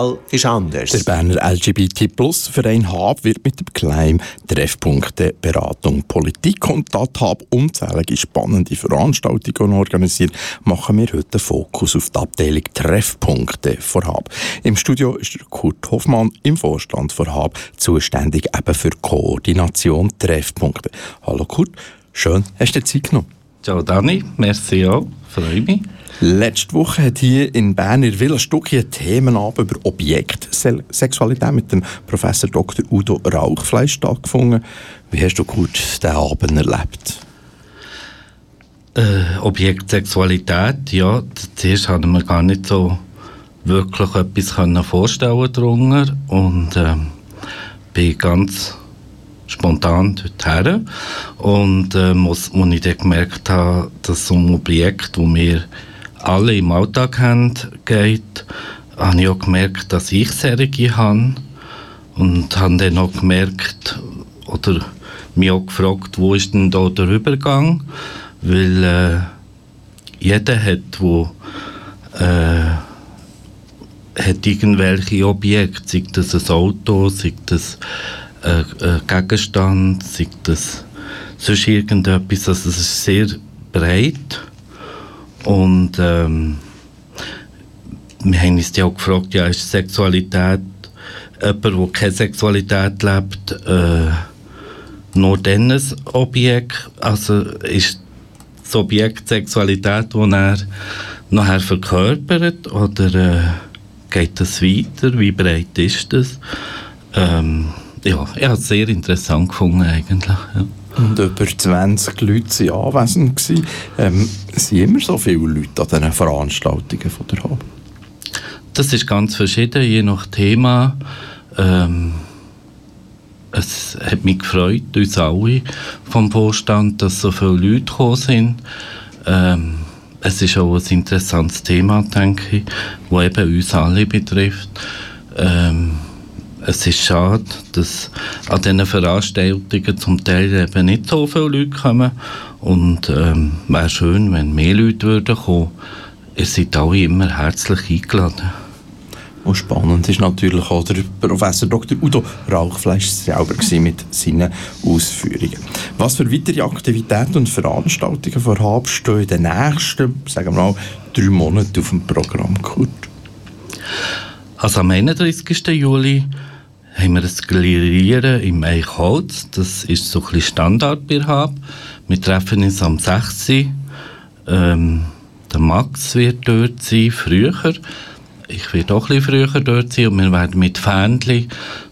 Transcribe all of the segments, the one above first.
Fall ist anders. Der Berner LGBT-Plus-Verein HAB wird mit dem Claim Treffpunkte Beratung Politik und da HAB unzählige spannende Veranstaltungen organisiert, machen wir heute Fokus auf die Abteilung Treffpunkte von HAB. Im Studio ist Kurt Hoffmann im Vorstand von HAB zuständig eben für Koordination Treffpunkte. Hallo Kurt, schön, hast du dir Zeit genommen? Ciao Dani, merci auch, freue mich. Letzte Woche hat hier in Bern in Villa Stucki ein Themenabend über Objektsexualität mit dem Professor Dr. Udo Rauchfleisch stattgefunden. Wie hast du gut diesen Abend erlebt? Äh, Objektsexualität, ja, zuerst konnte man gar nicht so wirklich etwas vorstellen darunter und ähm, bin ganz spontan dorthin. Und äh, muss, als ich dann gemerkt habe, dass es um Objekt, das wir alle im Alltag haben, geht, habe ich auch gemerkt, dass ich Serien habe. Und habe dann auch gemerkt, oder mich auch gefragt, wo ist denn da der Übergang? Weil äh, jeder hat, wo äh, hat irgendwelche Objekte, sei das ein Auto, sei das ein, ein Gegenstand, sei das sonst irgendetwas. Also es ist sehr breit und ähm, wir haben uns ja auch gefragt, ja, ist Sexualität jemand, der keine Sexualität lebt, äh, nur dann ein Objekt, also ist das Objekt Sexualität, das er nachher verkörpert oder äh, geht das weiter, wie breit ist das? Ähm, ja, ich habe es sehr interessant gefunden eigentlich. Ja. Und über 20 Leute waren anwesend. Ähm, sind immer so viele Leute an diesen Veranstaltungen von der Hab? Das ist ganz verschieden, je nach Thema. Ähm, es hat mich gefreut, uns alle vom Vorstand, dass so viele Leute gekommen sind. Ähm, es ist auch ein interessantes Thema, denke ich, das eben uns alle betrifft. Ähm, es ist schade, dass an diesen Veranstaltungen zum Teil eben nicht so viele Leute kommen. Und ähm, wäre schön, wenn mehr Leute würden kommen. Ihr seid alle immer herzlich eingeladen. Und spannend ist natürlich auch der Professor Dr. Udo Rauchfleisch selber mit seinen Ausführungen. Was für weitere Aktivitäten und Veranstaltungen vorhaben stehen in den nächsten, sagen wir mal, drei Monaten auf dem Programm, Kurt? Also am 31. Juli haben wir das Grillieren im Eichholz. Das ist so ein Standard bei Hab. Wir treffen uns am 6. Ähm, der Max wird dort sein, früher. Ich werde auch ein früher dort sein und wir werden mit Fähnchen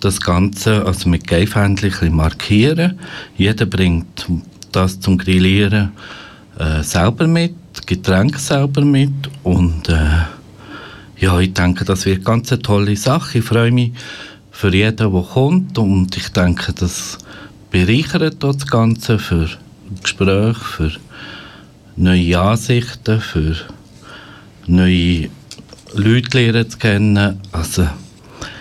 das Ganze, also mit Geifähnchen markieren. Jeder bringt das zum Grillieren äh, selber mit, Getränke selber mit und äh, ja, ich denke, das wird ganz eine tolle Sache. Ich freue mich, für jeden, der kommt. Und ich denke, das bereichert das Ganze für Gespräche, für neue Ansichten, für neue Leute lernen zu kennen. Also,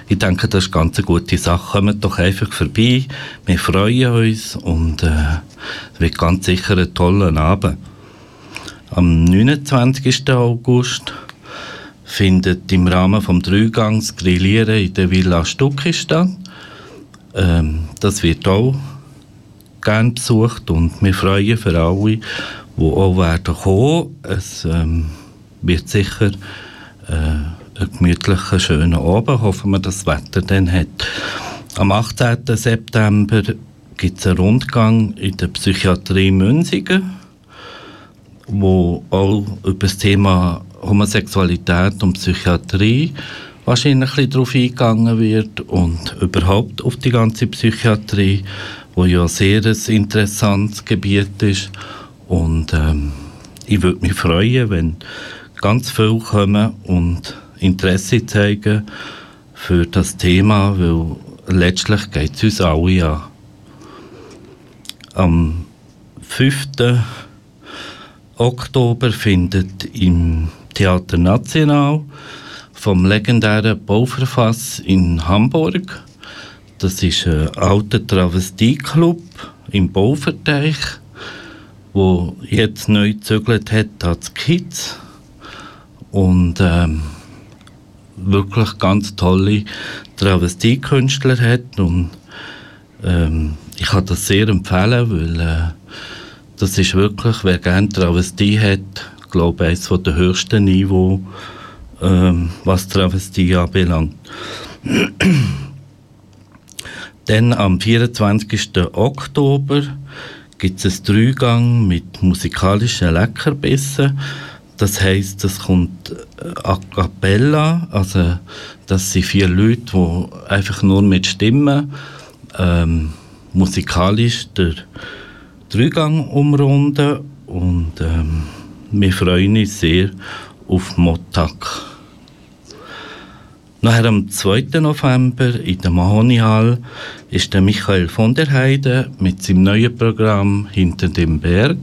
ich denke, das ist eine ganz gute Sache. Kommt doch einfach vorbei. Wir freuen uns und äh, es wird ganz sicher ein toller Abend. Am 29. August findet im Rahmen des Dreigangs Grillieren in der Villa Stucki statt. Ähm, das wird auch gerne besucht und wir freuen für alle, die auch werden kommen. Es ähm, wird sicher äh, ein gemütlicher, schöner Abend. Hoffen wir, dass das Wetter dann hat. Am 18. September gibt es einen Rundgang in der Psychiatrie Münzigen, wo auch über das Thema Homosexualität und Psychiatrie wahrscheinlich ein darauf eingegangen wird und überhaupt auf die ganze Psychiatrie, wo ja sehr ein interessantes Gebiet ist. Und ähm, ich würde mich freuen, wenn ganz viele kommen und Interesse zeigen für das Thema, weil letztlich geht es uns alle an. Am 5. Oktober findet im Theater National vom legendären Bauverfass in Hamburg. Das ist ein alter Travestieclub im Bauverteich, wo jetzt neu gezögert hat als Kids. Und ähm, wirklich ganz tolle Travestiekünstler hat und ähm, ich kann das sehr empfehlen, weil äh, das ist wirklich, wer gerne Travestie hat, glaube eines der höchsten Niveau, ähm, was Travestie anbelangt. Dann am 24. Oktober gibt es einen Dreigang mit musikalischen Leckerbissen. Das heißt, es kommt äh, a cappella, also das sind vier Leute, die einfach nur mit Stimmen ähm, musikalisch der Dreigang umrunden und ähm, wir freuen uns sehr auf Mottag. Nachher am 2. November in der Mahonihal ist der Michael von der Heide mit seinem neuen Programm «Hinter dem Berg».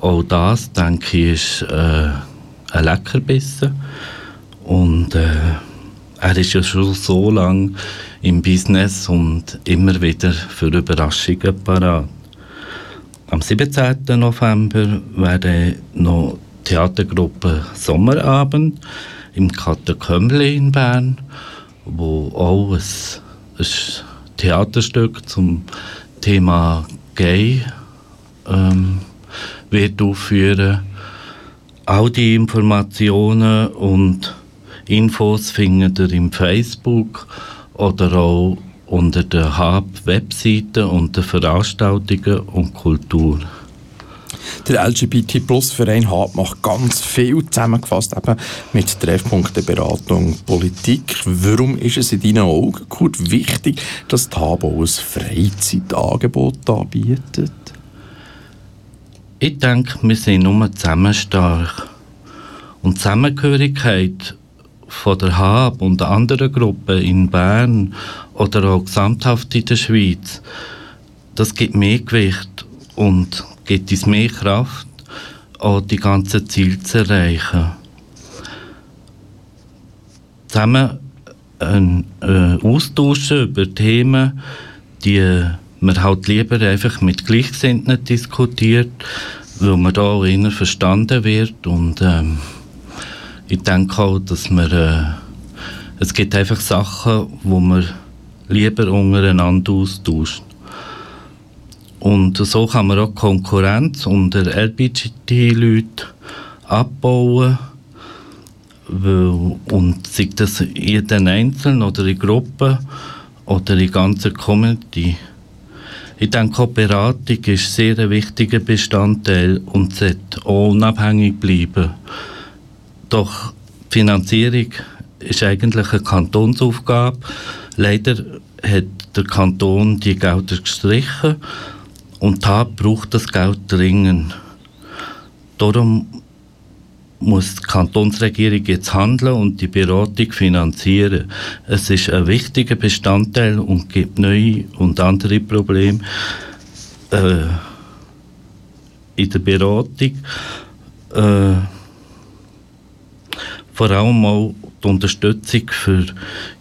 Auch das, denke ich, ist äh, ein Leckerbissen. Und äh, er ist ja schon so lange im Business und immer wieder für Überraschungen parat. Am 17. November wäre noch Theatergruppe Sommerabend im Katakömmli in Bern, wo auch ein, ein Theaterstück zum Thema Gay ähm, wird aufführen. All die Informationen und Infos findet ihr im Facebook oder auch unter der Hub-Webseite unter Veranstaltungen und Kultur. Der LGBT-Plus-Verein HAB macht ganz viel zusammengefasst eben mit Treffpunkten Beratung Politik. Warum ist es in deinen Augen, Kurt, wichtig, dass die HAB auch ein Freizeitangebot anbietet? Ich denke, wir sind nur zusammen stark. Und Zusammengehörigkeit von der HAB und anderen Gruppen in Bern oder auch gesamthaft in der Schweiz, das gibt mehr Gewicht und gibt uns mehr Kraft, auch die ganzen Ziele zu erreichen. Zusammen ein, äh, austauschen über Themen, die man halt lieber einfach mit Gleichgesinnten diskutiert, weil man da auch eher verstanden wird und ähm, ich denke auch, dass man äh, es gibt einfach Sachen, wo man lieber untereinander austauscht. Und so kann man auch Konkurrenz unter LBGT-Leuten abbauen. Weil, und sei das jeden Einzelnen oder in Gruppen oder in ganzer Community. Ich denke, auch Beratung ist sehr ein wichtiger Bestandteil und sollte auch unabhängig bleiben. Doch Finanzierung ist eigentlich eine Kantonsaufgabe. Leider hat der Kanton die Gelder gestrichen und da braucht das Geld dringend. Darum muss die Kantonsregierung jetzt handeln und die Beratung finanzieren. Es ist ein wichtiger Bestandteil und gibt neue und andere Probleme äh, in der Beratung. Äh, vor allem auch die Unterstützung für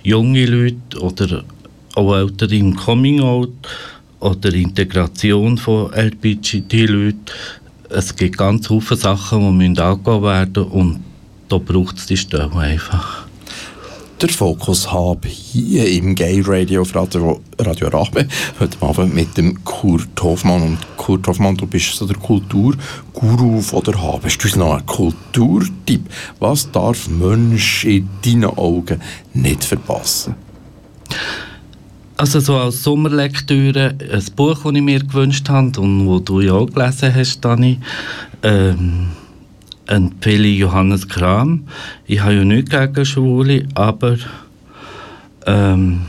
junge Leute oder auch Ältere im Coming-out oder Integration von LGBTI-Leuten. Es gibt ganz viele Sachen, die angehen werden und da braucht es die Stelle einfach. Der Fokus habe hier im Gay Radio auf Radio, Radio Rabe heute Abend mit dem Kurt Hoffmann. Und Kurt Hoffmann, du bist so der Kulturguru von der Habe. Hast du uns noch einen Kulturtipp? Was darf Mensch in deinen Augen nicht verpassen? Also so als Sommerlektüre ein Buch, das ich mir gewünscht habe und wo du ja auch gelesen hast, Dani, ähm, empfehle ich Johannes Kram. Ich habe ja nichts gegen Schwule, aber ähm,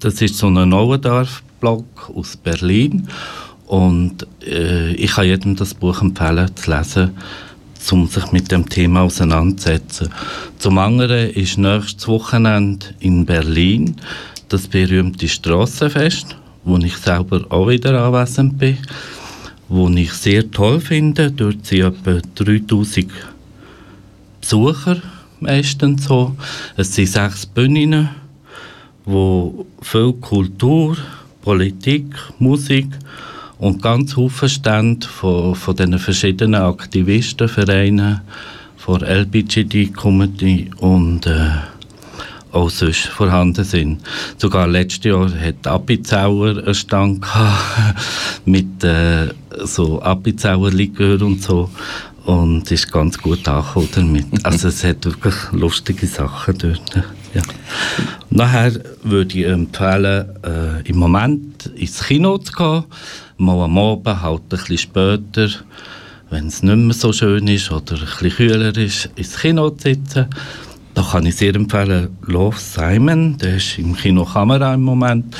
das ist so ein Nauendorf-Blog aus Berlin und äh, ich kann jedem das Buch empfehlen zu lesen um sich mit dem Thema auseinanderzusetzen. Zum anderen ist nächstes Wochenende in Berlin das berühmte Strassenfest, wo ich selber auch wieder anwesend bin, wo ich sehr toll finde. Dort sind etwa 3000 Besucher meistens so. Es sind sechs Bühnen, wo viel Kultur, Politik, Musik und ganz viele Stände von, von den verschiedenen Aktivistenvereinen, von LBGD Comedy und äh, auch sonst vorhanden sind. Sogar letztes Jahr hat Appenzauer einen Stand mit äh, so Appenzauer Likör und so und ist ganz gut angekommen damit. Also es hat wirklich lustige Sachen dort. Ja. Nachher würde ich empfehlen, äh, im Moment ins Kino zu gehen, mal am Abend, halt ein bisschen später, wenn es nicht mehr so schön ist oder ein bisschen kühler ist, ins Kino zu sitzen. Da kann ich sehr empfehlen, Love Simon, der ist im Kino Kamera im Moment,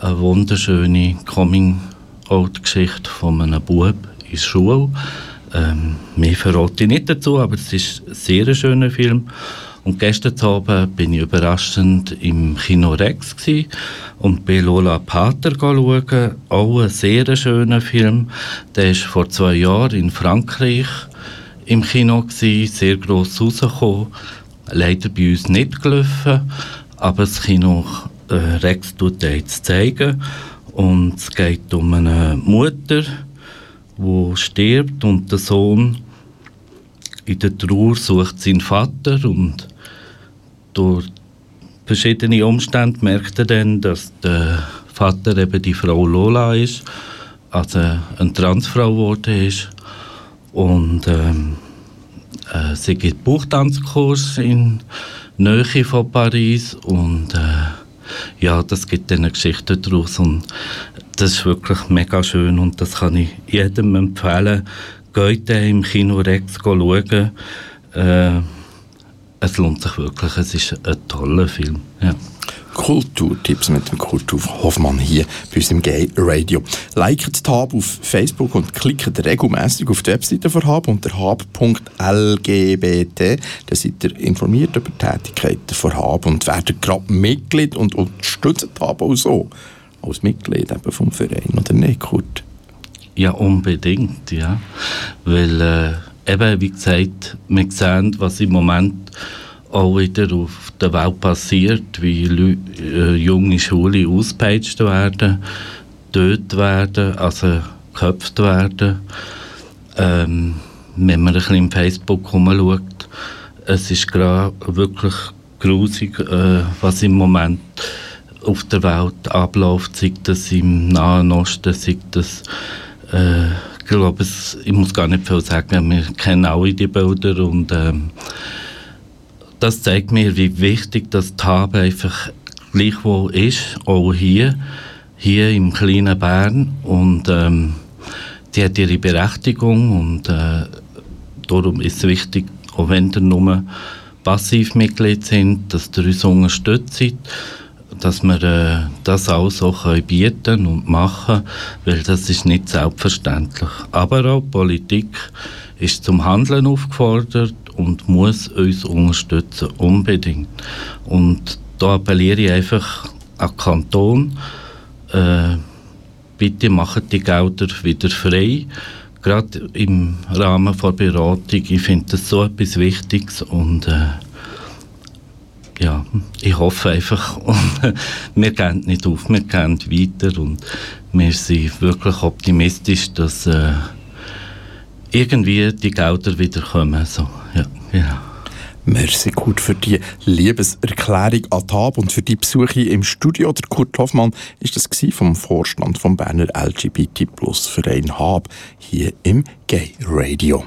eine wunderschöne Coming-out-Geschichte von einem Bub in der Schule. Ähm, mehr verrate ich nicht dazu, aber es ist ein sehr schöner Film. Und gestern Abend bin ich überraschend im Kino Rex und bei Lola Pater schauen. Auch ein sehr schöner Film. Der ist vor zwei Jahren in Frankreich im Kino gewesen, sehr gross rausgekommen. Leider bei uns nicht gelaufen, aber das Kino äh, Rex tut er jetzt zeigen. Und es geht um eine Mutter, die stirbt und der Sohn in der Trauer sucht seinen Vater und durch verschiedene Umstände merkt er dann, dass der Vater eben die Frau Lola ist, also eine Transfrau geworden ist. Und ähm, äh, sie gibt Buchtanzkurs in Nähe von Paris und äh, ja, das gibt dann eine Geschichte daraus und das ist wirklich mega schön und das kann ich jedem empfehlen. Geht im Kino Rex schauen. Äh, es lohnt sich wirklich, es ist ein toller Film. Ja. Kulturtipps mit dem Kurt Hoffmann hier bei uns im Gay Radio. Liket Hab auf Facebook und klickt regelmäßig auf die Webseite von Hab unter hab.lgbt. Da seid ihr informiert über die Tätigkeiten von Hab und werdet gerade Mitglied und unterstützt Hab auch so. Als Mitglied eben vom Verein, oder nicht, Kurt? Ja, unbedingt, ja. Weil äh, eben, wie gesagt, wir sehen, was im Moment auch wieder auf der Welt passiert, wie Leu äh, junge Schulen ausgepeitscht werden, tötet werden, also geköpft werden. Ähm, wenn man ein bisschen im Facebook herumschaut, es ist gerade wirklich grusig, äh, was im Moment auf der Welt abläuft, sei das im Nahen Osten, sei das äh, ich glaube, ich muss gar nicht viel sagen, wir kennen alle die Bilder und ähm, das zeigt mir, wie wichtig das Tabe einfach gleichwohl ist, auch hier, hier im kleinen Bern und ähm, die hat ihre Berechtigung und äh, darum ist es wichtig, auch wenn ihr nur Passivmitglied sind, dass ihr uns unterstützt dass wir äh, das auch so können bieten und machen weil das ist nicht selbstverständlich. Aber auch Politik ist zum Handeln aufgefordert und muss uns unterstützen, unbedingt. Und da appelliere ich einfach an den Kanton, äh, bitte macht die Gelder wieder frei, gerade im Rahmen der Beratung. Ich finde das so etwas Wichtiges und äh, ja, ich hoffe einfach, und wir gehen nicht auf, wir gehen weiter und wir sind wirklich optimistisch, dass äh, irgendwie die Gelder wieder kommen. So, genau. Merci gut für die Liebeserklärung an Tab und für die Besuche im Studio. Der Kurt Hoffmann ist das vom Vorstand vom Berner LGBT Plus Verein Hab hier im Gay Radio.